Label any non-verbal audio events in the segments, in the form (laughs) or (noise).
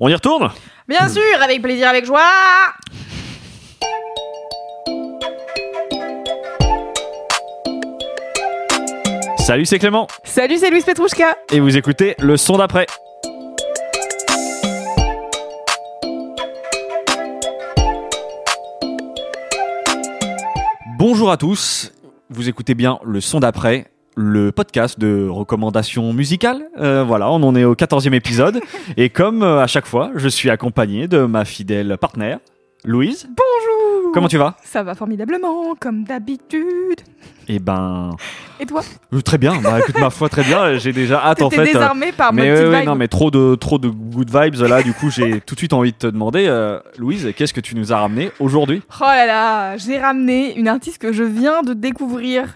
On y retourne Bien sûr, avec plaisir, avec joie. Salut, c'est Clément Salut, c'est Louise Petrouchka. et vous écoutez le son d'après. Bonjour à tous, vous écoutez bien le son d'après, le podcast de recommandations musicales. Euh, voilà, on en est au 14e épisode (laughs) et comme euh, à chaque fois, je suis accompagné de ma fidèle partenaire, Louise. Bonjour. Comment tu vas? Ça va formidablement, comme d'habitude. Eh ben, Et toi? euh, très bien. Bah, écoute ma foi, très bien. (laughs) J'ai déjà hâte en fait. euh, désarmé par ma Mais petite ouais, ouais, vibe. non, mais trop de trop de good vibes là. Du coup, j'ai tout de suite envie de te demander, euh, Louise, qu'est-ce que tu nous as ramené aujourd'hui? Oh là là, j'ai ramené une artiste que je viens de découvrir.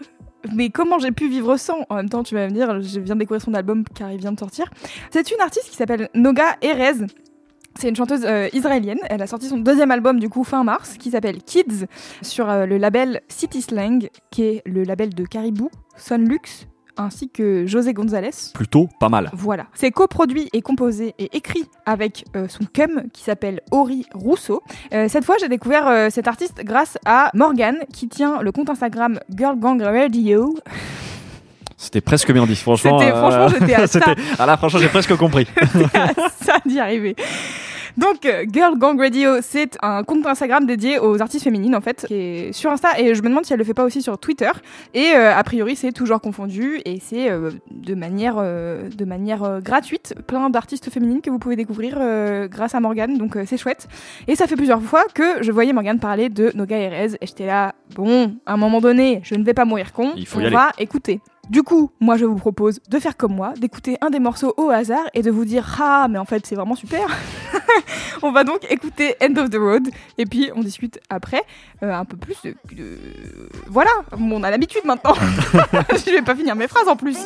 Mais comment j'ai pu vivre sans En même temps, tu vas me dire, je viens de découvrir son album car il vient de sortir. C'est une artiste qui s'appelle Noga Erez. C'est une chanteuse euh, israélienne. Elle a sorti son deuxième album du coup fin mars qui s'appelle Kids sur euh, le label City Slang, qui est le label de Caribou, Sonlux, ainsi que José González. Plutôt pas mal. Voilà. C'est coproduit et composé et écrit avec euh, son cum qui s'appelle Ori Rousseau. Euh, cette fois, j'ai découvert euh, cet artiste grâce à Morgan qui tient le compte Instagram Girl Gang Radio. C'était presque bien dit. Franchement, C'était- franchement, j'étais à (laughs) ça. Ah là, franchement, j'ai presque compris. (laughs) ça d'y arriver. Donc, euh, Girl Gang Radio, c'est un compte Instagram dédié aux artistes féminines, en fait, qui est sur Insta. Et je me demande si elle le fait pas aussi sur Twitter. Et euh, a priori, c'est toujours confondu. Et c'est euh, de manière, euh, de manière euh, gratuite, plein d'artistes féminines que vous pouvez découvrir euh, grâce à Morgane. Donc, euh, c'est chouette. Et ça fait plusieurs fois que je voyais Morgane parler de Noga Erez. Et j'étais là, bon, à un moment donné, je ne vais pas mourir con. Il faut y on aller. va écouter. Du coup, moi je vous propose de faire comme moi, d'écouter un des morceaux au hasard et de vous dire Ah, mais en fait c'est vraiment super. (laughs) on va donc écouter End of the Road et puis on discute après euh, un peu plus de. Voilà, on a l'habitude maintenant. (laughs) je vais pas finir mes phrases en plus.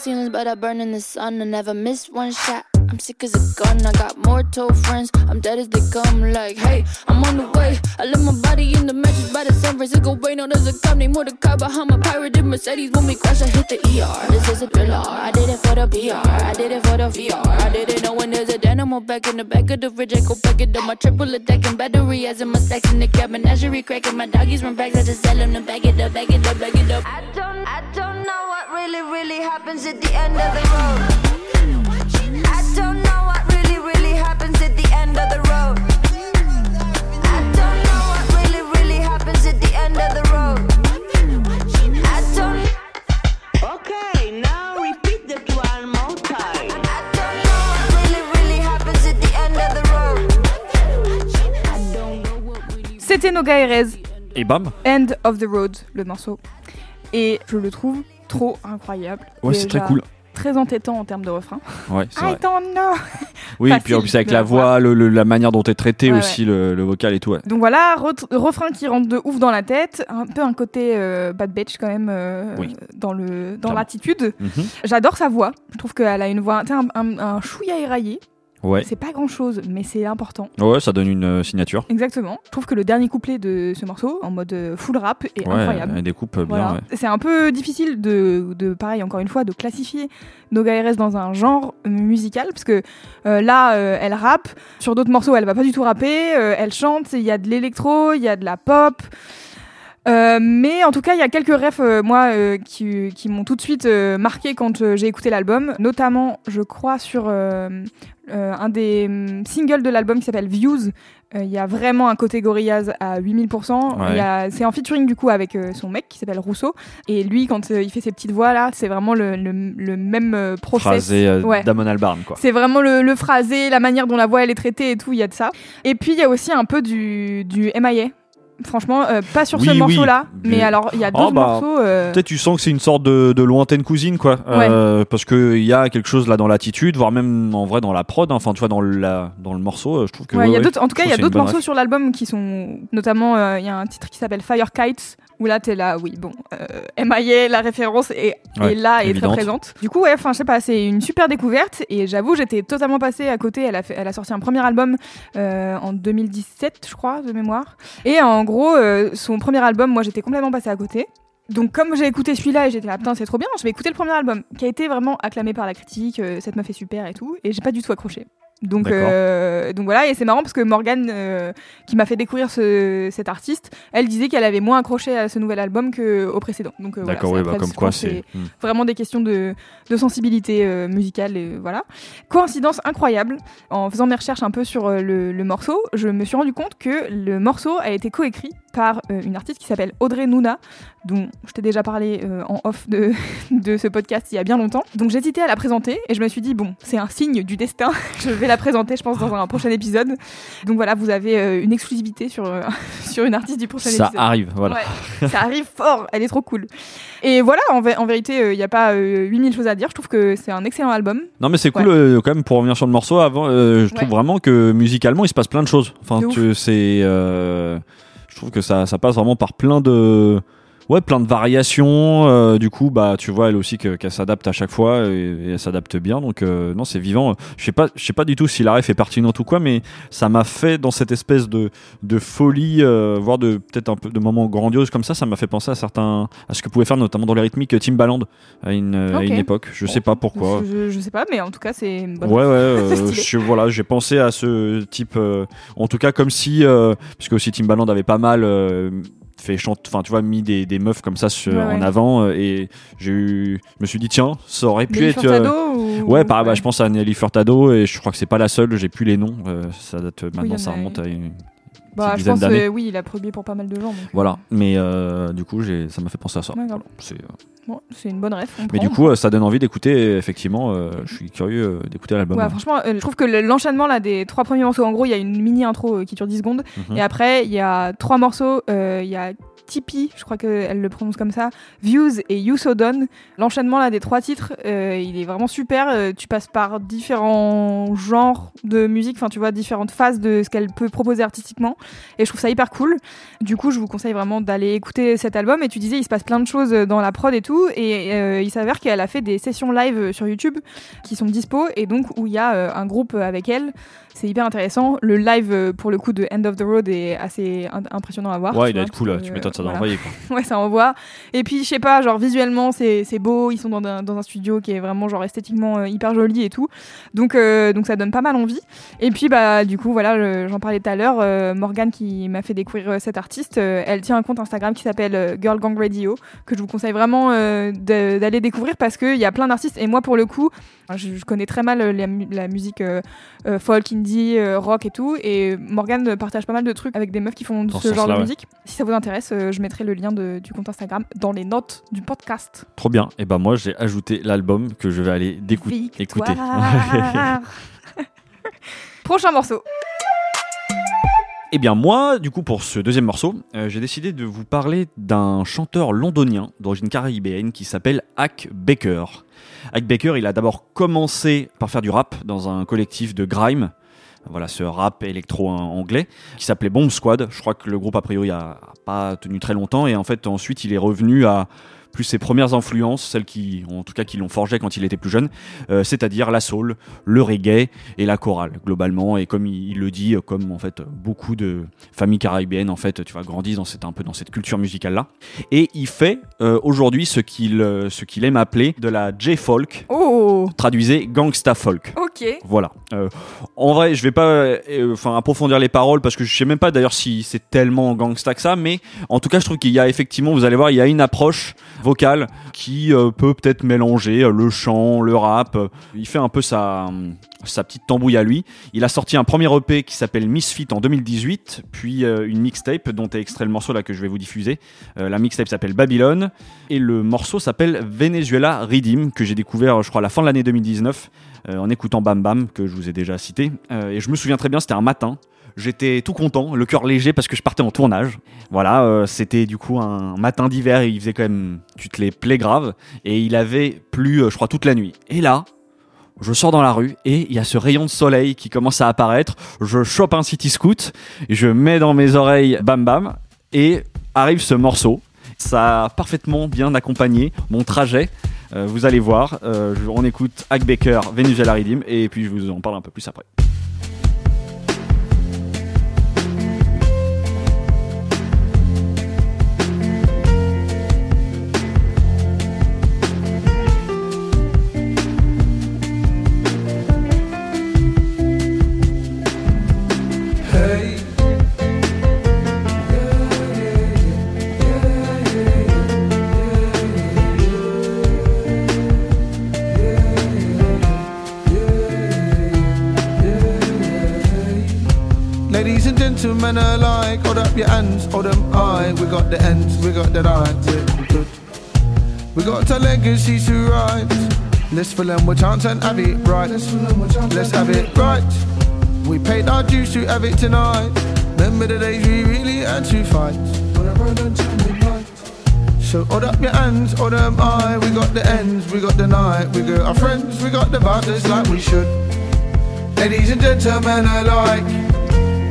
Ceilings, but I burn in the sun. I never miss one shot. I'm sick as a gun. I got more told friends. I'm dead as they come. Like, hey, I'm on the way. I left my body in the mattress by the San Francisco Bay. No, there's a cop named Mordecai behind my pirated Mercedes. When we crash, I hit the ER. This is a thriller. I did it for the PR. I did it for the VR. I didn't know when there's a dynamo back in the back of the fridge. I go back it up. My triple attack and battery as in my stacks in the cabin. Menagerie cracking. My doggies run back. I just tell them to back it up, back it up, back it up. I don't, I don't know what really, really happens at the end of the road. C'était Noga Erez, Et bam. End of the Road, le morceau. Et je le trouve trop incroyable. Ouais, c'est très cool. Très entêtant en termes de refrain. Ouais, I don't know. Oui, et puis en plus avec la voix, le- le- la manière dont est traité Ouais, aussi le, le vocal et tout. ouais. Donc voilà, re- refrain qui rentre de ouf dans la tête, un peu un côté euh, bad bitch quand même euh, Oui. dans le dans Clairement. l'attitude. Mhm. J'adore sa voix. Je trouve qu'elle a une voix, un, un, un chouïa éraillé. Ouais. C'est pas grand chose, mais c'est important. Ouais, ça donne une euh, signature. Exactement. Je trouve que le dernier couplet de ce morceau, en mode euh, full rap, est Ouais, incroyable. découpe bien. Voilà. ouais. C'est un peu difficile de, de, pareil, encore une fois, de classifier Noga RS dans un genre musical, parce que euh, là, euh, elle rappe, sur d'autres morceaux, elle va pas du tout rapper, euh, elle chante, il y a de l'électro, il y a de la pop. Euh, mais en tout cas, il y a quelques refs, euh, moi, euh, qui, qui m'ont tout de suite euh, marqué quand j'ai écouté l'album. Notamment, je crois, sur euh, euh, un des hum, singles de l'album qui s'appelle Views. Euh, Il y a vraiment un côté Gorillaz à 8000%. Ouais. C'est en featuring du coup avec son mec qui s'appelle Rousseau. Et lui, quand il fait ses petites voix là, c'est vraiment le, le, le même process. Phrasé Ouais. Damon Albarn, quoi. C'est vraiment le, le phrasé, la manière dont la voix elle est traitée et tout, il y a de ça. Et puis il y a aussi un peu du, du MIA. Franchement, euh, pas sur ce Oui, morceau-là, mais alors il y a Oh, d'autres bah, morceaux. euh, Peut-être tu sens que c'est une sorte de, de lointaine cousine, quoi. Euh, parce qu'il y a quelque chose là dans l'attitude, voire même en vrai dans la prod. hein. Enfin, tu vois, dans, la, dans le morceau, euh, je trouve que. ouais, il ouais, y a en tout cas, il y a d'autres morceaux ref. sur l'album qui sont. Notamment, il y a un titre qui s'appelle Fire Kites, où là, t'es là, oui, bon, euh, MIA, la référence est, Ouais, est là et très présente. Du coup, ouais, enfin, je sais pas, c'est une super découverte, et j'avoue, j'étais totalement passée à côté. Elle a, fait, elle a sorti un premier album euh, en 2017, je crois, de mémoire. Et en gros, euh, son premier album, moi, j'étais complètement passée à côté. Donc comme j'ai écouté celui-là et j'étais là putain c'est trop bien, je vais écouter le premier album qui a été vraiment acclamé par la critique, euh, cette meuf est super et tout et j'ai pas du tout accroché. Donc euh, donc voilà et c'est marrant parce que Morgane euh, qui m'a fait découvrir ce, cet artiste, elle disait qu'elle avait moins accroché à ce nouvel album que au précédent. Donc euh, voilà, D'accord, oui, bah, comme quoi c'est. Hmm. vraiment des questions de, de sensibilité musicale et voilà. Coïncidence incroyable, en faisant mes recherches un peu sur le, le morceau, je me suis rendu compte que le morceau a été coécrit par une artiste qui s'appelle Audrey Nouna, dont je t'ai déjà parlé euh, en off de, (laughs) de ce podcast il y a bien longtemps. Donc j'hésitais à la présenter et je me suis dit bon, c'est un signe du destin, (laughs) je vais la présenter je pense dans un prochain épisode. Donc voilà, vous avez euh, une exclusivité sur, euh, (laughs) sur une artiste du prochain Ça épisode. arrive, voilà. Ouais, ça arrive fort, elle est trop cool. Et voilà, en, en vérité, il n'y a pas euh, 8000 choses à dire. Je trouve que c'est un excellent album. Non mais c'est cool Ouais. euh, quand même pour revenir sur le morceau avant euh, je trouve vraiment que musicalement il se passe plein de choses enfin c'est euh, je trouve que ça, ça passe vraiment par plein de ouais plein de variations euh, du coup bah tu vois elle aussi que- qu'elle s'adapte à chaque fois et, et elle s'adapte bien donc euh, non c'est vivant je sais pas je sais pas du tout si la ref est pertinente ou quoi mais ça m'a fait dans cette espèce de de folie euh, voire de peut-être un peu de moments grandioses comme ça ça m'a fait penser à certains à ce que pouvait faire notamment dans les rythmiques Timbaland à une, à Ok. une époque je sais pas pourquoi Je, sais pas, mais en tout cas, c'est. Ouais, ouais, (laughs) euh, je, voilà, j'ai pensé à ce type, euh, en tout cas comme si, euh, puisque aussi Timbaland avait pas mal euh, fait chanter, enfin tu vois, mis des, des meufs comme ça sur- Ouais, en avant, euh, et j'ai eu, je me suis dit tiens, ça aurait pu Nelly être. Furtado euh, ou- Ouais, pareil, bah, je pense à Nelly Furtado et je crois que c'est pas la seule, j'ai plus les noms, euh, ça date maintenant, y en ça remonte à une Bah, je pense, euh, oui, il a produit pour pas mal de gens. donc, euh, Voilà, mais euh, du coup, ça m'a fait penser à ça. Ouais, Voilà, c'est, euh, Bon, c'est une bonne ref. Mais prend. du coup, ça donne envie d'écouter, effectivement, euh, je suis curieux d'écouter l'album. Ouais, franchement, je trouve que le- l'enchaînement des trois premiers morceaux, en gros, il y a une mini intro qui dure 10 secondes, Mhm. et après il y a trois morceaux, il y a Tipeee, je crois qu'elle le prononce comme ça, Views et You So Done. L'enchaînement là des trois titres, euh, il est vraiment super. euh, tu passes par différents genres de musique, enfin tu vois différentes phases de ce qu'elle peut proposer artistiquement, et je trouve ça hyper cool. Du coup, je vous conseille vraiment d'aller écouter cet album. Et tu disais, il se passe plein de choses dans la prod et tout, et euh, il s'avère qu'elle a fait des sessions live sur YouTube qui sont dispo et donc où il y a euh, un groupe avec elle. C'est hyper intéressant. Le live euh, pour le coup de End of the Road est assez impressionnant à voir. Ouais, il doit être cool, tu que, m'étonnes, ça doit voilà. envoyer quoi. (laughs) Ouais, ça envoie. Et puis, je sais pas, genre visuellement, c'est c'est beau. Ils sont dans un, dans un studio qui est vraiment genre esthétiquement euh, hyper joli et tout. Donc, euh, donc ça donne pas mal envie. Et puis, bah, du coup, voilà, j'en parlais tout à l'heure. euh, Morgane qui m'a fait découvrir euh, cette artiste, euh, elle tient un compte Instagram qui s'appelle euh, Girl Gang Radio, que je vous conseille vraiment euh, d'aller découvrir parce qu'il y a plein d'artistes. Et moi, pour le coup, je, connais très mal euh, la, mu- la musique euh, euh, folk, indie, euh, rock et tout. Et Morgane partage pas mal de trucs avec des meufs qui font ce ce genre de ouais. musique. Si ça vous intéresse, euh, je mettrai le lien de- du compte Instagram dans les notes du podcast. Trop bien. Et ben moi j'ai ajouté l'album que je vais aller écouter. (laughs) Prochain morceau. Eh bien moi, du coup pour ce deuxième morceau, euh, j'ai décidé de vous parler d'un chanteur londonien d'origine caribéenne qui s'appelle Hack Baker. Hack Baker, il a d'abord commencé par faire du rap dans un collectif de grime. Voilà, ce rap électro anglais qui s'appelait Bomb Squad. Je crois que le groupe a priori a, pas tenu très longtemps et en fait ensuite il est revenu à plus ses premières influences, celles qui, en tout cas, qui l'ont forgé quand il était plus jeune, euh, c'est-à-dire la soul, le reggae et la chorale globalement. Et comme il, il le dit, euh, comme en fait beaucoup de familles caribéennes en fait, tu vois, grandissent dans cette un peu dans cette culture musicale là. Et il fait euh, aujourd'hui ce qu'il ce qu'il aime appeler de la J-folk, Oh, traduisez gangsta folk. ok. Voilà. Euh, en vrai, je vais pas enfin approfondir les paroles parce que je sais même pas d'ailleurs si c'est tellement gangsta que ça, mais en tout cas, je trouve qu'il y a effectivement, vous allez voir, il y a une approche vocale qui euh, peut peut-être mélanger euh, le chant, le rap. Euh, Il fait un peu sa sa petite tambouille à lui. Il a sorti un premier EP qui s'appelle Misfit en 2018, puis euh, une mixtape dont est extrait le morceau là que je vais vous diffuser. Euh, la mixtape s'appelle Babylone et le morceau s'appelle Venezuela Redeem que j'ai découvert je crois à la fin de l'année 2019 euh, en écoutant Bam Bam que je vous ai déjà cité. Euh, et je me souviens très bien, c'était un matin. J'étais tout content, le cœur léger parce que je partais en tournage. Voilà, euh, c'était du coup un matin d'hiver, il faisait quand même, tu te les plaies grave, et il avait plu, euh, je crois, toute la nuit. Et là, je sors dans la rue et il y a ce rayon de soleil qui commence à apparaître. Je chope un city scoot, je mets dans mes oreilles Bam Bam et arrive ce morceau. Ça a parfaitement bien accompagné mon trajet. Euh, vous allez voir, euh, on écoute Hack Baker, Venezuela Redeem et puis je vous en parle un peu plus après. Ladies and gentlemen alike, hold up your hands, hold them high. We got the ends, we got the yeah, we good. We got our legacies to write. Let's fill them with chance and have it right. Let's have it right. We paid our dues to have it tonight. Remember the days we really had to fight. So hold up your hands, hold them high. We got the ends, we got the night. We got our friends, we got the vibes like we should. Ladies and gentlemen alike.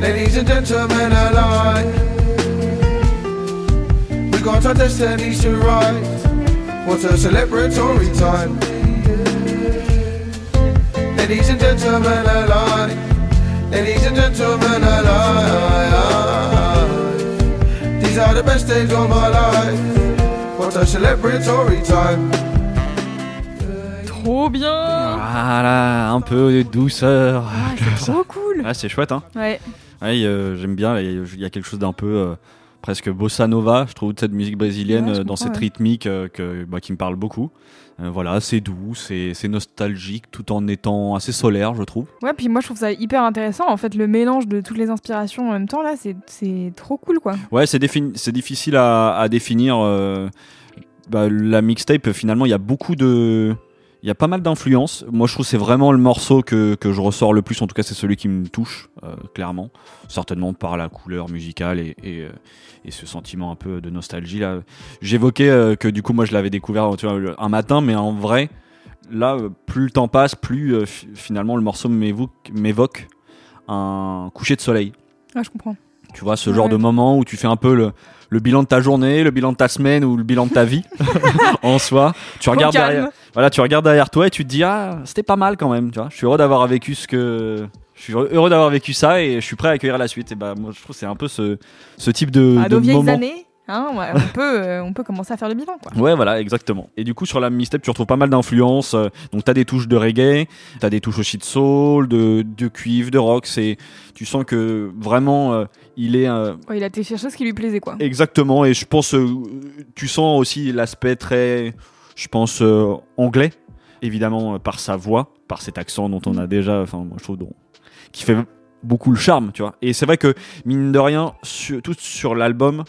Ladies and gentlemen alike. We got our destinies to write. What a celebratory time. Ladies and gentlemen alike. Ladies and gentlemen alike. These are the best days of my life. What a celebratory time. Trop bien. Voilà, un peu de douceur. Ah, c'est trop cool. Ah, c'est chouette, hein Ouais. Ouais, euh, j'aime bien. Il y a quelque chose d'un peu euh, presque bossa nova, je trouve, de cette musique brésilienne Ouais, euh, dans cette ouais. rythmique que, bah, qui me parle beaucoup. Voilà, c'est doux, c'est nostalgique, tout en étant assez solaire, je trouve. Ouais, puis moi je trouve ça hyper intéressant. En fait, le mélange de toutes les inspirations en même temps, là, c'est- c'est trop cool quoi. Ouais, c'est difficile à, à définir. bah, la mixtape, finalement, il y a beaucoup de. Il y a pas mal d'influences. Moi, je trouve que c'est vraiment le morceau que, que je ressors le plus. En tout cas, c'est celui qui me touche, euh, clairement. Certainement par la couleur musicale et, et, euh, et ce sentiment un peu de nostalgie. là. J'évoquais euh, que du coup, moi, je l'avais découvert tu vois, le- un matin, mais en vrai, là, plus le temps passe, plus euh, fi- finalement le morceau m'évoque un coucher de soleil. Ah, je comprends. Tu vois, ce Ouais. genre de moment où tu fais un peu le, le bilan de ta journée, le bilan de ta semaine ou le bilan de ta vie (laughs) en soi. Tu Au regardes calme. derrière, voilà, tu regardes derrière toi et tu te dis ah, c'était pas mal quand même, tu vois. Je suis heureux d'avoir vécu ce que je suis heureux d'avoir vécu ça et je suis prêt à accueillir la suite. Et bah moi je trouve que c'est un peu ce, ce type de, À de nos vieilles moment. années, hein, ouais, on, (laughs) peut, euh, on peut commencer à faire le bilan quoi. Ouais, voilà, exactement. Et du coup, sur la mixtape, tu retrouves pas mal d'influences. euh, Donc, t'as des touches de reggae, t'as des touches aussi de soul, de, de cuivre, de rock. C'est, tu sens que vraiment, euh, il est euh, Ouais, il a été chercher ce qui lui plaisait quoi. exactement. Et je pense, tu sens aussi l'aspect très, je pense, anglais, évidemment, par sa voix, par cet accent dont on a déjà, enfin, moi, je trouve, dont- qui fait beaucoup le charme, tu vois. Et c'est vrai que, mine de rien, sur, tout sur l'album,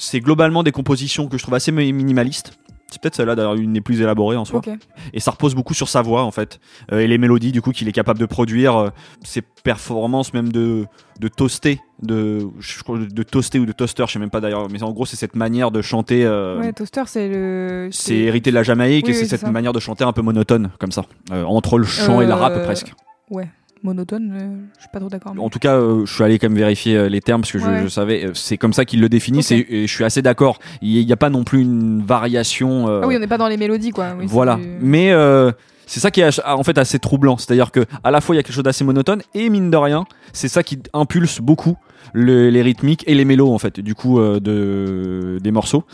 c'est globalement des compositions que je trouve assez mi- minimalistes. C'est peut-être celle-là d'ailleurs une des plus élaborées en soi. Et ça repose beaucoup sur sa voix en fait. Euh, et les mélodies du coup qu'il est capable de produire, euh, ses performances même de, de toaster, de, de toaster ou de toaster, je sais même pas d'ailleurs, mais en gros c'est cette manière de chanter. euh, Ouais, Toaster, c'est le. c'est hérité de la Jamaïque Oui, et c'est oui, cette ça. manière de chanter un peu monotone comme ça, euh, entre le chant et la rap presque. Ouais. Monotone, je suis pas trop d'accord. mais- En tout cas, euh, je suis allé quand même vérifier euh, les termes parce que je, Ouais. je savais, euh, c'est comme ça qu'il le c'est- Et je suis assez d'accord. Il n'y a pas non plus une variation. euh, Ah oui, on n'est pas dans les mélodies, quoi. Oui, voilà. du- Mais euh, c'est ça qui est en fait assez troublant. C'est-à-dire que à la fois il y a quelque chose d'assez monotone et mine de rien, c'est ça qui impulse beaucoup le- les rythmiques et les mélos en fait du coup de des morceaux.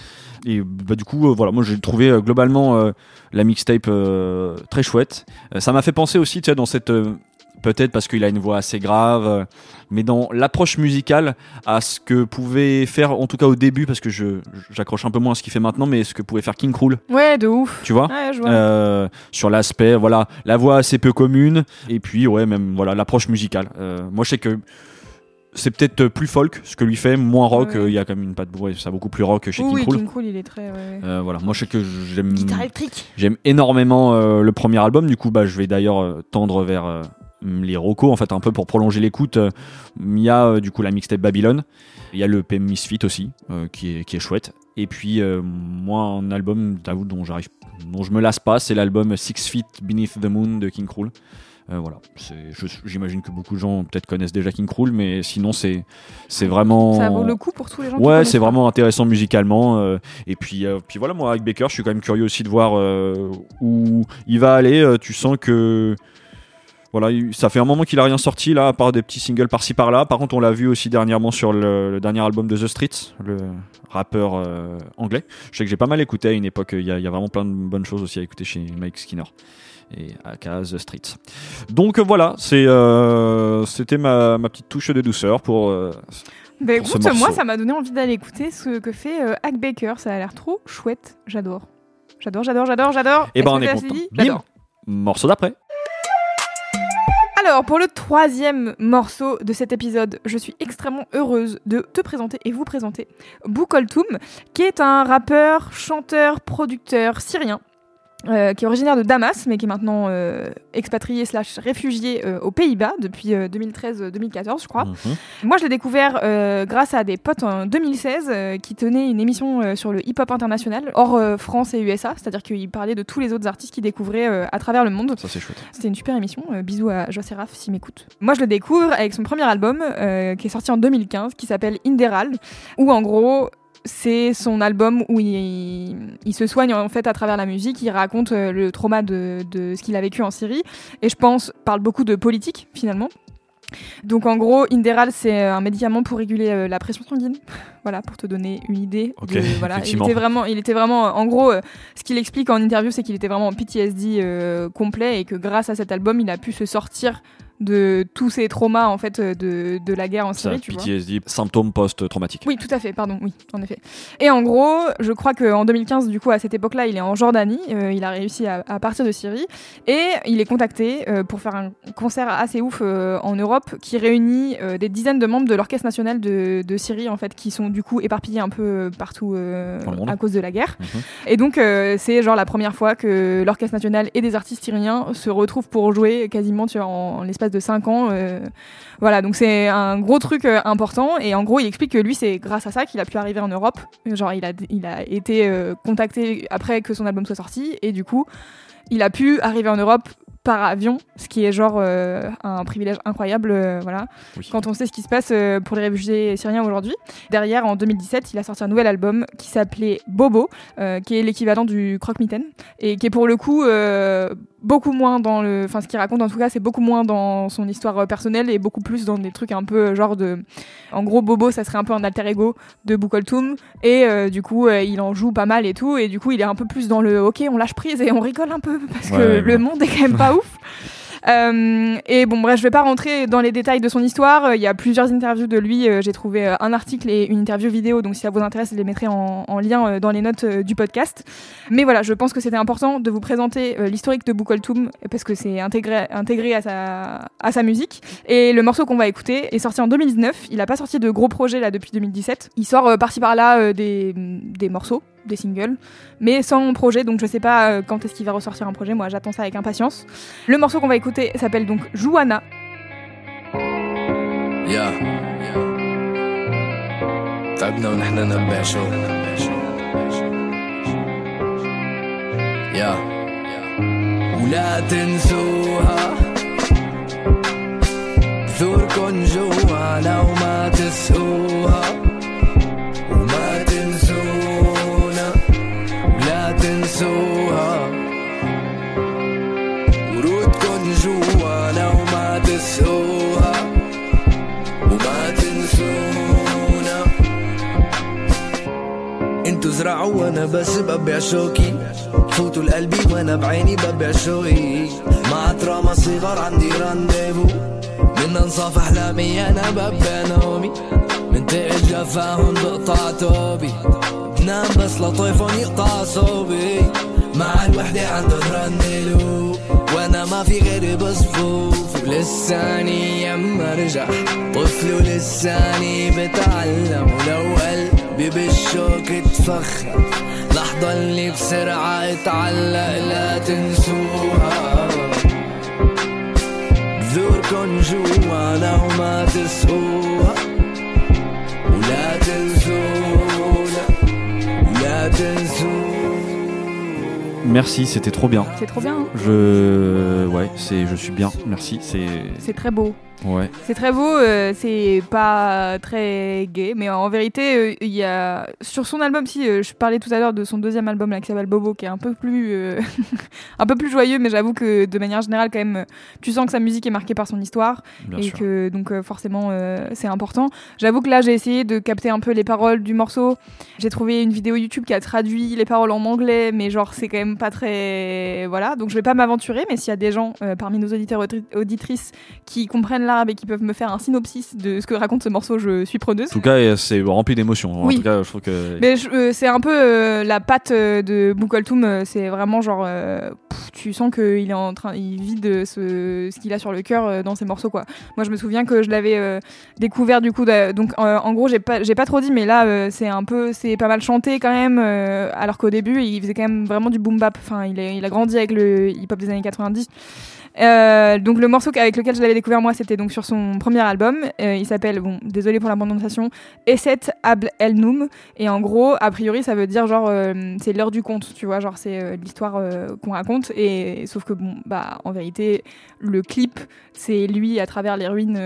Et bah, du coup, euh, voilà, moi j'ai trouvé euh, globalement euh, la mixtape très chouette. Ça m'a fait penser aussi, tu sais, dans cette peut-être parce qu'il a une voix assez grave, euh, mais dans l'approche musicale à ce que pouvait faire, en tout cas au début, parce que je j'accroche un peu moins à ce qu'il fait maintenant, mais ce que pouvait faire King Krul, Ouais, de ouf. tu vois. Ouais, je vois. Euh, sur l'aspect voilà la voix assez peu commune et puis ouais même voilà l'approche musicale Euh, moi je sais que c'est peut-être plus folk ce que lui fait moins rock Ouais. euh, il y a quand même une patte ouais, ça beaucoup plus rock chez oui, King oui, Krul King Krul, il est très. ouais. Euh, voilà moi je sais que j'aime Guitare électrique. j'aime énormément euh, le premier album du coup bah je vais d'ailleurs tendre vers les rocos en fait un peu pour prolonger l'écoute Euh, il y a euh, du coup la mixtape Babylon il y a le PM Misfit aussi euh, qui est qui est chouette et puis moi un album t'avoue dont j'arrive dont je me lasse pas c'est l'album Six Feet Beneath the Moon de King Krul Euh, voilà, j'imagine que beaucoup de gens peut-être connaissent déjà King Krul, mais sinon c'est c'est vraiment Ça vaut le coup pour tous les gens Ouais, c'est vraiment intéressant musicalement. euh, et puis, euh, puis voilà, moi avec Baker, je suis quand même curieux aussi de voir où il va aller. Tu sens que voilà, il- ça fait un moment qu'il a rien sorti là, à part des petits singles par-ci par-là. Par contre, on l'a vu aussi dernièrement sur le, le dernier album de The Streets, le rappeur euh, anglais. Je sais que j'ai pas mal écouté à une époque. Il y, a, il y a vraiment plein de bonnes choses aussi à écouter chez Mike Skinner et aka The Streets. Donc voilà, c'est euh, c'était ma, ma petite touche de douceur pour. euh, Bah pour ce écoute, moi, ça m'a donné envie d'aller écouter ce que fait euh, Hack Baker. Ça a l'air trop chouette. J'adore. J'adore, j'adore, j'adore, j'adore. Et ben Est-ce on est content. Morceau d'après. Alors, pour le troisième morceau de cet épisode, je suis extrêmement heureuse de te présenter et vous présenter Boukoltoum, qui est un rappeur, chanteur, producteur syrien. Euh, qui est originaire de Damas, mais qui est maintenant euh, expatrié slash réfugié euh, aux Pays-Bas depuis euh, 2013-2014, je crois. Mhm. Moi, je l'ai découvert grâce à des potes en 2016 euh, qui tenaient une émission sur le hip-hop international, hors France et USA, c'est-à-dire qu'ils parlaient de tous les autres artistes qu'ils découvraient à travers le monde. Ça c'est chouette. C'était une super émission. Bisous à Joss et Raph s'ils m'écoutent. Moi, je le découvre avec son premier album qui est sorti en 2015, qui s'appelle Inderal, où en gros. C'est son album où il, il se soigne en fait à travers la musique. Il raconte euh, le trauma de, de ce qu'il a vécu en Syrie et je pense parle beaucoup de politique finalement. Donc en gros, Inderal c'est un médicament pour réguler euh, la pression sanguine. (laughs) voilà, pour te donner une idée. Ok, de, voilà, il était vraiment, il était vraiment, en gros, euh, ce qu'il explique en interview, c'est qu'il était vraiment en PTSD euh, complet et que grâce à cet album, il a pu se sortir de tous ces traumas en fait de, de la guerre en Ça, Syrie. tu vois. PTSD, symptômes post-traumatiques. Oui, tout à fait, pardon, oui, en effet. Et en gros, je crois qu'en 2015, du coup, à cette époque-là, il est en Jordanie, euh, il a réussi à, à partir de Syrie, et il est contacté euh, pour faire un concert assez ouf euh, en Europe qui réunit des dizaines de membres de l'Orchestre National de, de Syrie, en fait, qui sont du coup éparpillés un peu partout à cause de la guerre. Mhm. Et donc, c'est genre la première fois que l'Orchestre National et des artistes syriens se retrouvent pour jouer quasiment tu vois, en, en l'espace de 5 ans. euh, voilà, donc c'est un gros truc euh, important. Et en gros, il explique que lui, c'est grâce à ça qu'il a pu arriver en Europe. Genre, il a, il a été euh, contacté après que son album soit sorti. Et du coup, il a pu arriver en Europe par avion, ce qui est genre euh, un privilège incroyable, euh, voilà. Oui. Quand on sait ce qui se passe euh, pour les réfugiés syriens aujourd'hui. Derrière, en 2017, il a sorti un nouvel album qui s'appelait Bobo, qui est l'équivalent du croque-mitaine et qui est pour le coup beaucoup moins dans le, enfin ce qu'il raconte en tout cas, c'est beaucoup moins dans son histoire euh, personnelle et beaucoup plus dans des trucs un peu euh, genre de, en gros Bobo, ça serait un peu un alter ego de Bukoltum et euh, du coup euh, il en joue pas mal et tout et du coup il est un peu plus dans le, ok on lâche prise et on rigole un peu parce que Ouais, le monde est quand même pas (laughs) ouf. Euh, et bon, bref, je vais pas rentrer dans les détails de son histoire. Euh, Il y a plusieurs interviews de lui. Euh, J'ai trouvé un article et une interview vidéo. Donc, si ça vous intéresse, je les mettrai en, en lien dans les notes du podcast. Mais voilà, je pense que c'était important de vous présenter l'historique de Bukoltum parce que c'est intégré, intégré à, sa, à sa musique. Et le morceau qu'on va écouter est sorti en 2019. Il a pas sorti de gros projets là depuis 2017. Il sort par-ci par-là des, des morceaux, des singles, mais sans projet. Donc, je sais pas euh, quand est-ce qu'il va ressortir un projet. Moi, j'attends ça avec impatience. Le morceau qu'on va écouter s'appelle donc Jouana. يا تعبنا ونحنا نباشو يا ولا تنسوها بذوركن جوانا وما تسقوها تنسوها ورودكن جوانا وما تسقوها وما تنسونا. انتو زرعوا وأنا بس ببيع شوكي. فوتوا لقلبي وأنا بعيني ببيع شوقي مع تراما صغار عندي رانديفو من انصاف احلامي أنا ببيع نومي. من تقل جفاهم بقطع توبي. بنام بس لطيفهم يقطع صوبي مع الوحدة عندهم رانديلو وأنا ما في غيري بصفوف ولساني يما رجع طفل ولساني بتعلم. ولو قلبي بالشوك اتفخر. لحظة اللي بسرعة اتعلق لا تنسوها. بذوركن جوانا وما تسقوها Merci, c'était trop bien. C'est trop bien. hein. Je, ouais, c'est, je suis bien. Merci, c'est, C'est très beau. Ouais. C'est très beau, euh, c'est pas très gay, mais en vérité, euh, il y a sur son album, si euh, je parlais tout à l'heure de son deuxième album là, qui s'appelle Bobo, qui est un peu plus, (laughs) un peu plus joyeux, mais j'avoue que de manière générale, quand même, tu sens que sa musique est marquée par son histoire Bien et sûr. que donc forcément c'est important. J'avoue que là, j'ai essayé de capter un peu les paroles du morceau. J'ai trouvé une vidéo YouTube qui a traduit les paroles en anglais, mais genre c'est quand même pas très, voilà. Donc je vais pas m'aventurer, mais s'il y a des gens parmi nos auditeurs auditri- auditrices qui comprennent l'arabe et qui peuvent me faire un synopsis de ce que raconte ce morceau, je suis preneuse. En tout cas, euh, c'est rempli d'émotions. En Oui. tout cas, je trouve que. Mais euh, c'est un peu euh, la patte de Boukoltoum, c'est vraiment genre euh, pff, tu sens qu'il est en train il vide ce, ce qu'il a sur le cœur dans ses morceaux quoi. Moi je me souviens que je l'avais découvert du coup donc en gros j'ai pas j'ai pas trop dit mais là c'est un peu c'est pas mal chanté quand même alors qu'au début il faisait quand même vraiment du boom bap. Enfin il, est- il a grandi avec le hip hop des années 90. Euh, donc le morceau avec lequel je l'avais découvert moi c'était donc sur son premier album. Euh, il s'appelle bon désolé pour la prononciation Esset Abl El Noum. Et en gros a priori ça veut dire genre euh, c'est l'heure du conte tu vois genre c'est l'histoire qu'on raconte. Et sauf que bon bah en vérité le clip c'est lui à travers les ruines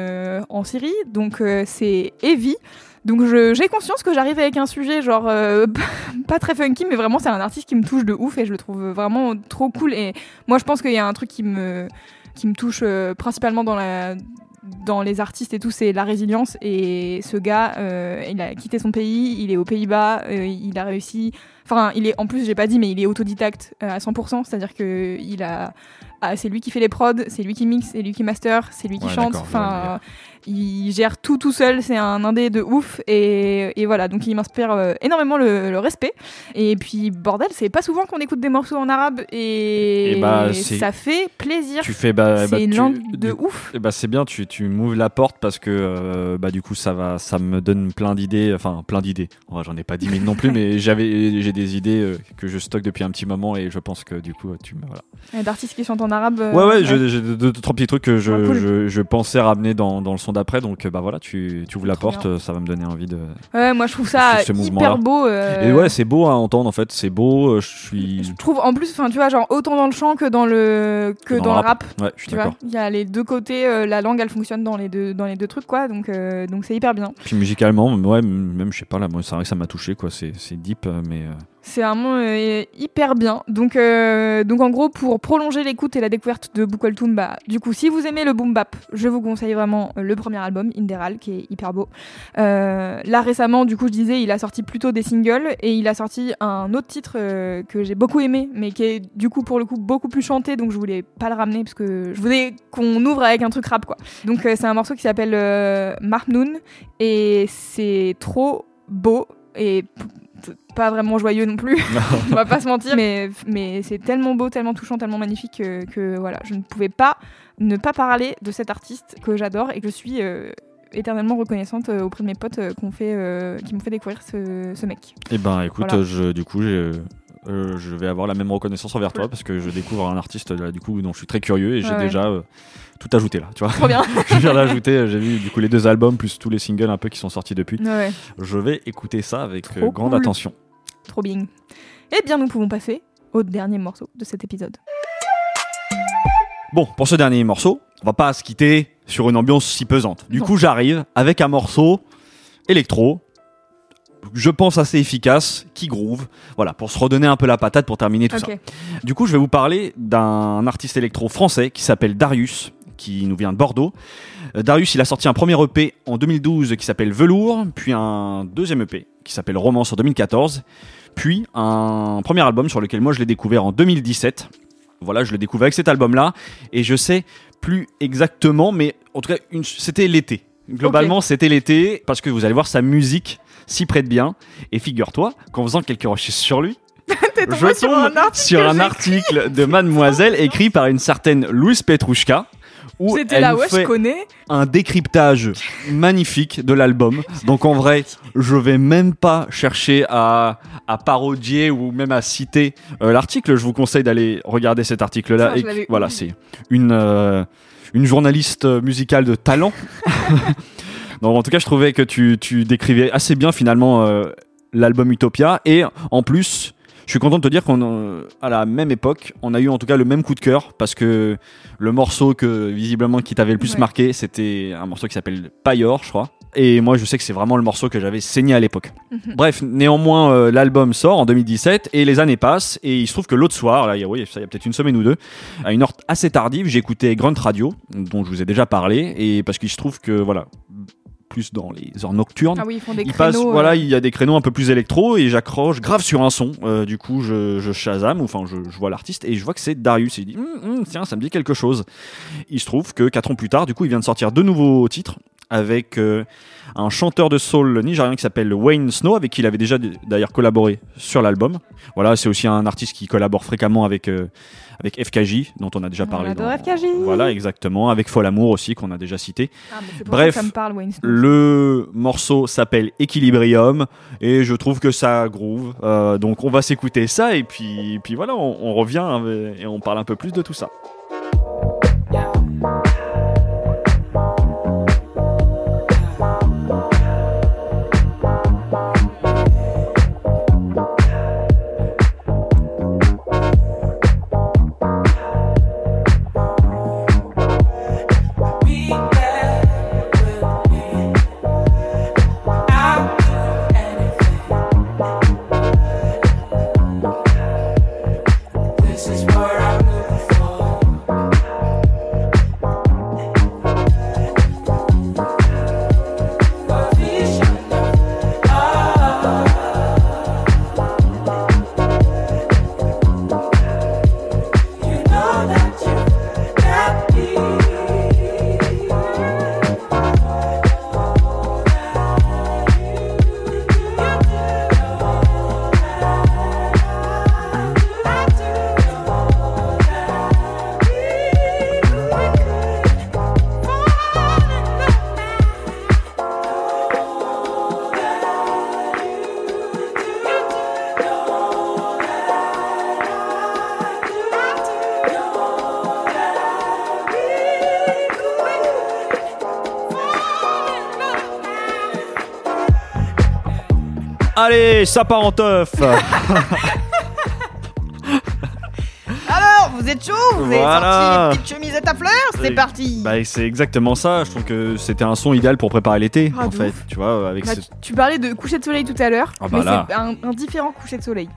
en Syrie. Donc c'est heavy donc j'ai conscience que j'arrive avec un sujet genre euh, (laughs) pas très funky mais vraiment c'est un artiste qui me touche de ouf et je le trouve vraiment trop cool et moi je pense qu'il y a un truc qui me qui me touche euh, principalement dans la dans les artistes et tout, c'est la résilience. Et ce gars, euh, il a quitté son pays, il est aux Pays-Bas, euh, il a réussi. Enfin, il est en plus, j'ai pas dit, mais il est autodidacte euh, à 100%, c'est-à-dire que il a, ah, c'est lui qui fait les prods, c'est lui qui mixe, c'est lui qui master, c'est lui qui Ouais, chante. Enfin, il gère tout tout seul. C'est un indé de ouf et, et voilà. Donc il m'inspire euh, énormément le, le respect. Et puis bordel, c'est pas souvent qu'on écoute des morceaux en arabe et, Et bah, ça fait plaisir. Tu fais bah, c'est bah, une tu- langue de du- ouf. Eh bah, c'est bien, tu, tu m'ouvres la porte parce que euh, bah, du coup ça va, ça me donne plein d'idées, enfin plein d'idées. Vrai, J'en ai pas 10 000 non plus, mais (laughs) j'avais, j'ai des idées euh, que je stocke depuis un petit moment et je pense que du coup tu me voilà. D'artistes qui chantent en arabe. Ouais ouais, j'ai deux, deux, trois petits trucs que je, Ah, cool. je, je pensais ramener dans, dans le son d'après, donc euh, bah voilà, tu, tu ouvres la Trop porte, bien. euh, ça va me donner envie de. Ouais, moi je trouve ça Ce hyper beau. euh, Et ouais, c'est beau à entendre en fait, c'est beau. Je suis. Je trouve en plus, enfin tu vois, genre autant dans le chant que dans le que Dans dans, le le rap. Ouais, je suis Tu vois, d'accord. il y a les deux côtés, euh, la langue elle fonctionne dans les deux dans les deux trucs quoi, donc euh, donc c'est hyper bien. Puis musicalement, ouais, même je sais pas là, moi c'est vrai que ça m'a touché quoi. C'est c'est deep, mais. C'est vraiment euh, hyper bien. Donc, euh, donc en gros, pour prolonger l'écoute et la découverte de Bukoltoum, bah, du coup, si vous aimez le boom bap, je vous conseille vraiment euh, le premier album, Inderal, qui est hyper beau. Là, récemment, du coup, je disais, il a sorti plutôt des singles et il a sorti un autre titre que j'ai beaucoup aimé, mais qui est du coup, pour le coup, beaucoup plus chanté, donc je voulais pas le ramener parce que je voulais qu'on ouvre avec un truc rap, quoi. Donc, c'est un morceau qui s'appelle Mahmoun et c'est trop beau et pas vraiment joyeux non plus (laughs) on va pas se mentir mais, mais c'est tellement beau tellement touchant tellement magnifique que, que voilà je ne pouvais pas ne pas parler de cet artiste que j'adore et que je suis euh, éternellement reconnaissante euh, auprès de mes potes euh, qu'on fait, euh, qui m'ont fait découvrir ce, ce mec Eh ben écoute, Voilà. je, du coup, j'ai, euh, je vais avoir la même reconnaissance envers toi parce que je découvre un artiste là, du coup dont je suis très curieux et j'ai ouais. déjà euh, tout ajouté là, tu vois. Trop bien. (laughs) je viens d'ajouter, euh, j'ai vu du coup les deux albums plus tous les singles un peu qui sont sortis depuis. Ouais. Je vais écouter ça avec euh, Trop grande cool. attention. trop bien et bien nous pouvons passer au dernier morceau de cet épisode Bon, pour ce dernier morceau, on va pas se quitter sur une ambiance si pesante. Du Non. coup, j'arrive avec un morceau électro, je pense assez efficace, qui groove, voilà, pour se redonner un peu la patate pour terminer tout ça. Du coup, je vais vous parler d'un artiste électro français qui s'appelle Darius, qui nous vient de Bordeaux. Euh, Darius, il a sorti un premier EP en 2012 qui s'appelle Velours, puis un deuxième EP qui s'appelle Romance en 2014, puis un premier album sur lequel moi je l'ai découvert en 2017. Voilà, je l'ai découvert avec cet album-là, et je sais plus exactement, mais en tout cas, une- c'était l'été. Globalement, c'était l'été, parce que vous allez voir sa musique s'y prête bien. Et figure-toi qu'en faisant quelques recherches sur lui, (laughs) je tombé sur un tombe article sur un article de Mademoiselle écrit par une certaine Louise Petrouchka où C'était elle là, nous ouais, je fait connais. un décryptage magnifique de l'album. Donc en vrai, je vais même pas chercher à, à parodier ou même à citer euh, l'article. Je vous conseille d'aller regarder cet article-là. Je Et voilà, c'est une euh, une journaliste musicale de talent. (laughs) Donc en tout cas, je trouvais que tu, tu décrivais assez bien finalement euh, l'album Utopia et en plus. Je suis content de te dire qu'on euh, à la même époque, on a eu en tout cas le même coup de cœur parce que le morceau que visiblement qui t'avait le plus Ouais. marqué, c'était un morceau qui s'appelle Payor, je crois. Et moi, je sais que c'est vraiment le morceau que j'avais saigné à l'époque. Mhm. Bref, néanmoins, euh, l'album sort en 2017 et les années passent. Et il se trouve que l'autre soir, là, il y a, oui, ça, il y a peut-être une semaine ou deux, à une heure assez tardive, écouté Grunt Radio, dont je vous ai déjà parlé. Et parce qu'il se trouve que, voilà, plus dans les heures nocturnes. Ah oui, ils font des Il créneaux. passe, euh, voilà, il y a des créneaux un peu plus électro et j'accroche grave sur un son. Euh, du coup, je, je Shazam, enfin, je, je vois l'artiste et je vois que c'est Darius. Et il dit, Hum, hum, tiens, ça me dit quelque chose. Il se trouve que quatre ans plus tard, du coup, il vient de sortir deux nouveaux titres avec euh, un chanteur de soul nigérien qui s'appelle Wayne Snow, avec qui il avait déjà d'ailleurs collaboré sur l'album. Voilà, c'est aussi un artiste qui collabore fréquemment avec, euh, avec FKJ, dont on a déjà On parlé. adore dans- FKJ. Voilà, exactement, avec Fol Amour aussi, qu'on a déjà cité. Ah, Bref, ça que ça me parle, Wayne Snow. Le morceau s'appelle Equilibrium et je trouve que ça groove. Euh, donc on va s'écouter ça et puis, puis voilà, on, on revient euh, et on parle un peu plus de tout ça. Allez, ça part en teuf (laughs) Alors, vous êtes chaud? Vous avez Voilà. sorti les petites chemisettes à fleurs C'est parti Bah, c'est exactement ça. Je trouve que c'était un son idéal pour préparer l'été, Ah, en de fait. ouf. Tu vois, avec Bah, ce- tu, tu parlais de coucher de soleil tout à l'heure, Ah bah mais là. c'est un, un différent coucher de soleil.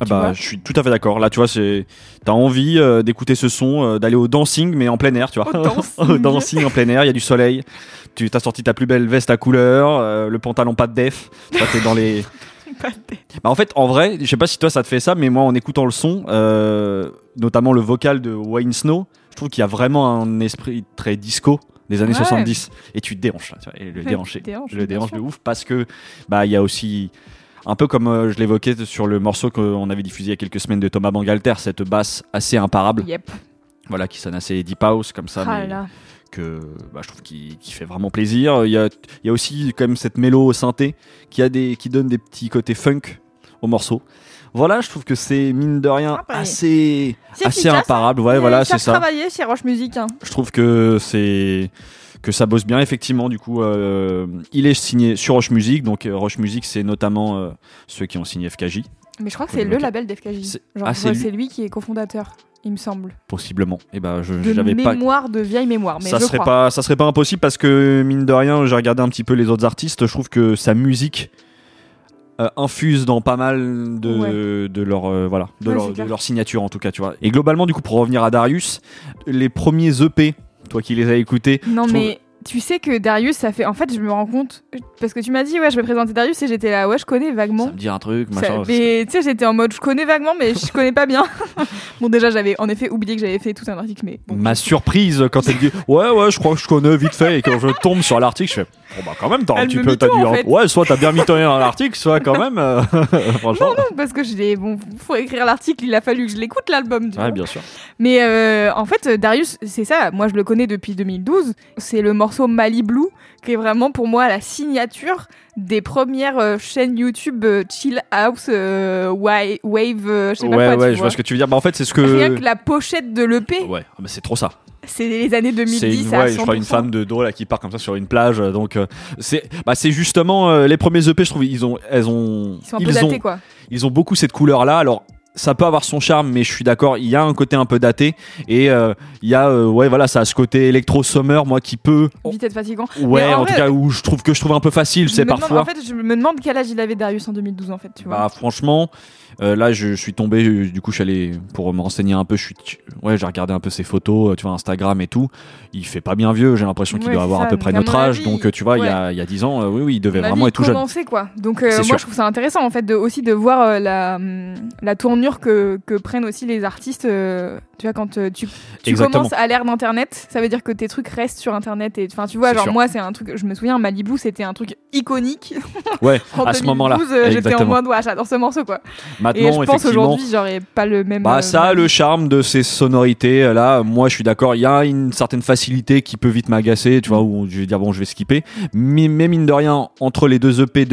Ah tu bah, je suis tout à fait d'accord. Là, tu vois, c'est t'as envie euh, d'écouter ce son, euh, d'aller au dancing, mais en plein air, tu vois. Au (laughs) dancing. Au dancing en plein air, il y a du soleil. Tu t'as sorti ta plus belle veste à couleur, euh, le pantalon pas de def. Toi, t'es dans les. (laughs) Pas de- Bah, en fait, en vrai, je sais pas si toi ça te fait ça, mais moi, en écoutant le son, euh, notamment le vocal de Wayne Snow, je trouve qu'il y a vraiment un esprit très disco des années Ouais. 70 et tu te déhanches là, tu vois, et le déhancher. (laughs) tu le bien déhanche de ouf parce que bah il y a aussi un peu comme euh, je l'évoquais sur le morceau qu'on avait diffusé il y a quelques semaines de Thomas Bangalter, cette basse assez imparable, Yep. voilà, qui sonne assez deep house comme ça, Ah mais là. que bah, je trouve qui, fait vraiment plaisir. Il y a, il y a aussi quand même cette mélo synthé qui, a des, qui donne des petits côtés funk au morceau. Voilà, je trouve que c'est mine de rien Ah, bah, assez, efficace, imparable. Ouais, voilà, c'est ça. travailler chez Roche Music. hein. Je trouve que c'est que ça bosse bien effectivement. Du coup, euh, il est signé sur Roche Music. Donc euh, Roche Music, c'est notamment euh, ceux qui ont signé FKJ. Mais je crois que c'est le label d'FKJ. Ah, c'est lui. qui est cofondateur, il me semble. Possiblement. Et ben, je j'avais pas. mémoire, de vieille mémoire. Mais ça je serait crois. pas, ça serait pas impossible parce que mine de rien, j'ai regardé un petit peu les autres artistes. Je trouve que sa musique euh, infuse dans pas mal de, de leur, euh, voilà, de Ouais, leur signature en tout cas, tu vois. Et globalement, du coup, pour revenir à Darius, les premiers EP, toi qui les as écoutés, Non, mais tu sais que Darius, ça fait. En fait, je me rends compte. Parce que tu m'as dit, ouais, je vais présenter Darius et j'étais là, ouais, je connais vaguement. ça me dit un truc, Ça- machin. mais tu sais, j'étais en mode, je connais vaguement, mais je connais pas bien. (laughs) bon, déjà, j'avais en effet oublié que j'avais fait tout un article, mais bon. Ma surprise quand elle dit ouais ouais je crois que je connais vite fait et quand je tombe sur l'article je fais bon bah quand même t'as un petit peu dû en fait. ouais soit t'as bien mitonné dans l'article soit quand même euh, (laughs) franchement Non, parce que j'ai bon, faut écrire l'article, il a fallu que je l'écoute l'album. tu ouais bien sûr Mais euh, en fait, Darius, c'est ça. Moi, je le connais depuis 2012. C'est le morceau Mali Blue qui est vraiment pour moi la signature des premières euh, chaînes YouTube euh, chill house, euh, wave, je sais ouais pas quoi. ouais tu je vois ce que tu veux dire bah en fait c'est ce que Rien que la pochette de l'EP, ouais ah, bah, c'est trop ça c'est les années c'est 2010 une, ouais, je crois une 100%. femme de dos là qui part comme ça sur une plage donc c'est bah c'est justement les premiers EP je trouve ils ont elles ont Ils sont un peu datés, ont quoi. ils ont beaucoup cette couleur là alors ça peut avoir son charme mais je suis d'accord il y a un côté un peu daté et euh, il y a euh, ouais voilà ça a ce côté électro summer moi qui peut Vite être fatigant. Ouais, en, en tout cas, où je trouve que je trouve un peu facile, c'est demande- parfois. En fait, je me demande quel âge il avait Darius en 2012, en fait, tu vois. Bah, franchement, euh, là, je, suis tombé, euh, du coup, je suis allé pour me renseigner un peu. Je suis, ouais, j'ai regardé un peu ses photos, euh, tu vois, Instagram et tout. Il fait pas bien vieux, j'ai l'impression qu'il Ouais, doit avoir ça. à peu près à notre âge. Donc, tu vois, il y, a, y a 10 ans, euh, oui, oui, il devait vraiment être tout jeune. quoi. Donc euh, moi sûr. je trouve ça intéressant en fait de aussi de voir la hum, la tournure que, que prennent aussi les artistes. tu vois quand tu, tu commences à l'ère d'internet, ça veut dire que tes trucs restent sur internet et enfin tu vois genre sûr. moi c'est un truc je me souviens Malibu c'était un truc iconique. Ouais, (laughs) en à ce moment-là. 2012, J'étais en mode ouais j'adore ce morceau quoi. Maintenant, et je pense aujourd'hui j'aurais pas le même. Bah euh, ça a le charme de ces sonorités euh, là. Moi je suis d'accord. Il y a une certaine facilité qui peut vite m'agacer tu vois où je vais dire bon je vais skipper. Mais, mais mine de rien entre les deux EP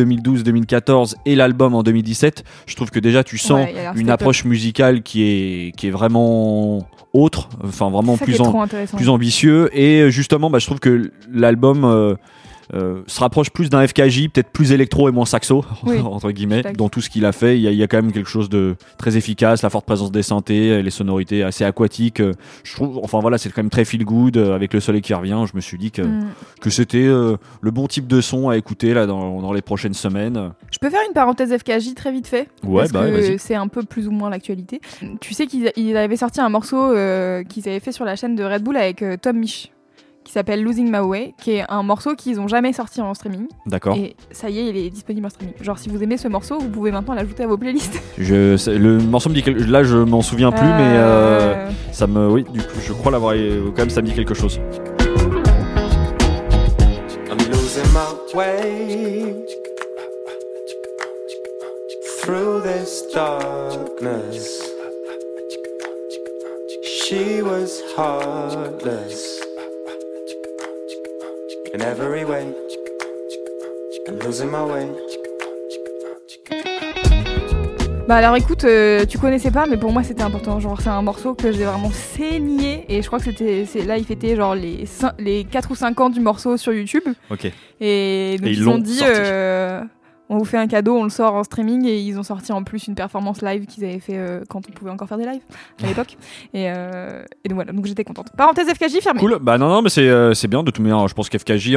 2012-2014 et l'album en 2017 je trouve que déjà tu sens Ouais, une approche musicale qui est qui est vraiment autre enfin vraiment ça plus en- plus ambitieux. Et euh, justement bah, je trouve que l'album euh, euh, se rapproche plus d'un FKJ, peut-être plus électro et moins saxo, (laughs) Oui, entre guillemets, dans tout ce qu'il a fait. Il y a, il y a quand même quelque chose de très efficace, la forte présence des synthés, les sonorités assez aquatiques. euh, Je trouve, enfin voilà, c'est quand même très feel good euh, avec le soleil qui revient. Je me suis dit que, Mm. que c'était euh, le bon type de son à écouter là dans, dans les prochaines semaines. Je peux faire une parenthèse FKJ très vite fait? Ouais, parce bah que c'est un peu plus ou moins l'actualité. Tu sais qu'ils ils avaient sorti un morceau euh, qu'ils avaient fait sur la chaîne de Red Bull avec Tom Misch qui s'appelle Losing My Way, qui est un morceau qu'ils ont jamais sorti en streaming. D'accord. Et ça y est, il est disponible en streaming. Genre si vous aimez ce morceau, vous pouvez maintenant l'ajouter à vos playlists. (laughs) Je, le morceau me dit quelque- là je m'en souviens plus, mais euh, ça me, oui, du coup je crois l'avoir euh, quand même ça me dit quelque chose. I'm losing my way through this darkness. She was heartless in every way. I'm losing my way. Bah alors écoute, euh, tu connaissais pas, mais pour moi c'était important. Genre c'est un morceau que j'ai vraiment saigné et je crois que c'était, c'est là il fêtait genre les les 4 ou 5 ans du morceau sur YouTube. Ok. Et donc Et ils ils, l'ont ont dit, sorti. euh, on vous fait un cadeau, on le sort en streaming et ils ont sorti en plus une performance live qu'ils avaient fait euh, quand on pouvait encore faire des lives à l'époque. Et, euh, et donc voilà, donc j'étais contente. Parenthèse FKJ fermée. Cool. Bah non non mais c'est euh, bien de toute manière. Je pense qu'FKJ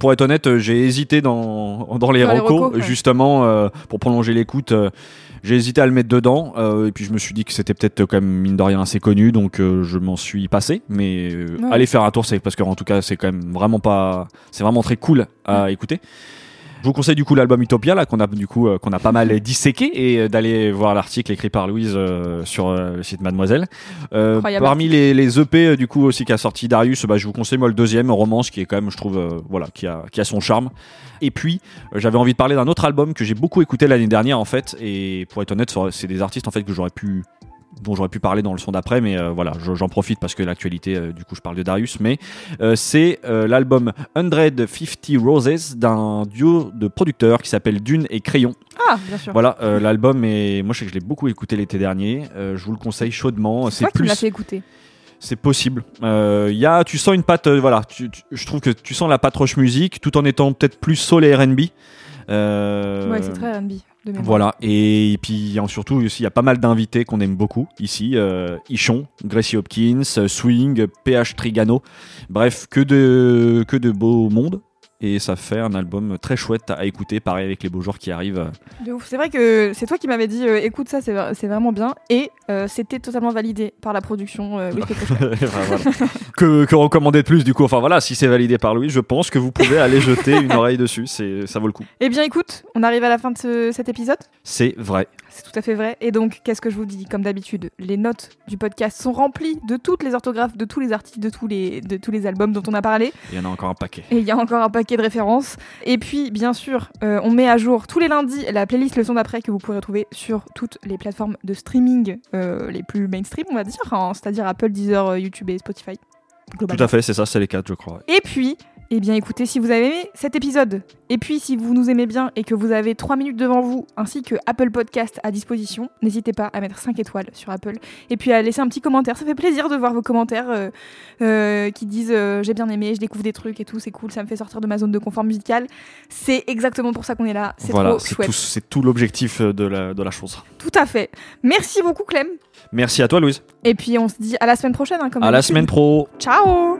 pour être honnête, euh, j'ai hésité dans (laughs) dans les Dans les recos ouais. justement pour prolonger l'écoute. j'ai hésité à le mettre dedans et puis je me suis dit que c'était peut-être quand même mine de rien assez connu donc je m'en suis passé mais Ouais. allez faire un tour c'est parce que en tout cas c'est quand même vraiment pas c'est vraiment très cool à écouter. Je vous conseille du coup l'album Utopia là qu'on a du coup euh, qu'on a pas mal disséqué et euh, d'aller voir l'article écrit par Louise euh, sur euh, le site Mademoiselle. Euh, parmi les, les EP du coup aussi qu'a sorti Darius, bah, je vous conseille moi le deuxième Romance qui est quand même je trouve voilà qui a qui a son charme. Et puis j'avais envie de parler d'un autre album que j'ai beaucoup écouté l'année dernière en fait et pour être honnête c'est des artistes en fait que j'aurais pu dont j'aurais pu parler dans le son d'après, mais euh, voilà, je- j'en profite parce que l'actualité, euh, du coup, je parle de Darius, mais euh, c'est l'album 150 Roses d'un duo de producteurs qui s'appelle Dune et Crayon. Ah, bien sûr. Voilà, l'album est, moi je sais que je l'ai beaucoup écouté l'été dernier, je vous le conseille chaudement. C'est plus, l'as fait écouter. c'est possible. Euh, y a, tu sens une patte, voilà, tu- tu- je trouve que tu sens la patte roche musique, tout en étant peut-être plus soul et R&B. Ouais, c'est très R&B. Voilà, et puis y a surtout il y a pas mal d'invités qu'on aime beaucoup ici. Euh, Ichon, Gracie Hopkins, Swing, PH Trigano. Bref, que de, que de beaux mondes. Et ça fait un album très chouette à écouter, pareil avec les beaux jours qui arrivent. De ouf. C'est vrai que c'est toi qui m'avais dit euh, écoute ça, c'est vra- c'est vraiment bien. Et euh, c'était totalement validé par la production. euh, Louis. (laughs) Enfin, que, que recommander de plus du coup Enfin voilà, si c'est validé par Louis, je pense que vous pouvez aller jeter une oreille dessus, ça vaut le coup. Eh bien écoute, on arrive à la fin de ce- cet épisode. C'est vrai. C'est tout à fait vrai. Et donc, qu'est-ce que je vous dis? Comme d'habitude, les notes du podcast sont remplies de toutes les orthographes, de tous les articles, de tous les, de tous les albums dont on a parlé. Il y en a encore un paquet. Et il y a encore un paquet de références. Et puis, bien sûr, euh, on met à jour tous les lundis la playlist Leçon d'après que vous pourrez retrouver sur toutes les plateformes de streaming euh, les plus mainstream, on va dire, hein, c'est-à-dire Apple, Deezer, euh, YouTube et Spotify. Tout à fait, c'est ça, c'est les quatre, je crois. Et puis, eh bien écoutez, si vous avez aimé cet épisode, et puis si vous nous aimez bien et que vous avez 3 minutes devant vous, ainsi que Apple Podcast à disposition, n'hésitez pas à mettre 5 étoiles sur Apple, et puis à laisser un petit commentaire. Ça fait plaisir de voir vos commentaires euh, euh, qui disent euh, j'ai bien aimé, je découvre des trucs et tout, c'est cool, ça me fait sortir de ma zone de confort musical. C'est exactement pour ça qu'on est là, c'est Voilà, trop c'est chouette. tout, c'est tout l'objectif de la, de la chose. Tout à fait. Merci beaucoup Clem, Merci à toi, Louise. et puis on se dit à la semaine prochaine. hein, comme À la semaine pro. Ciao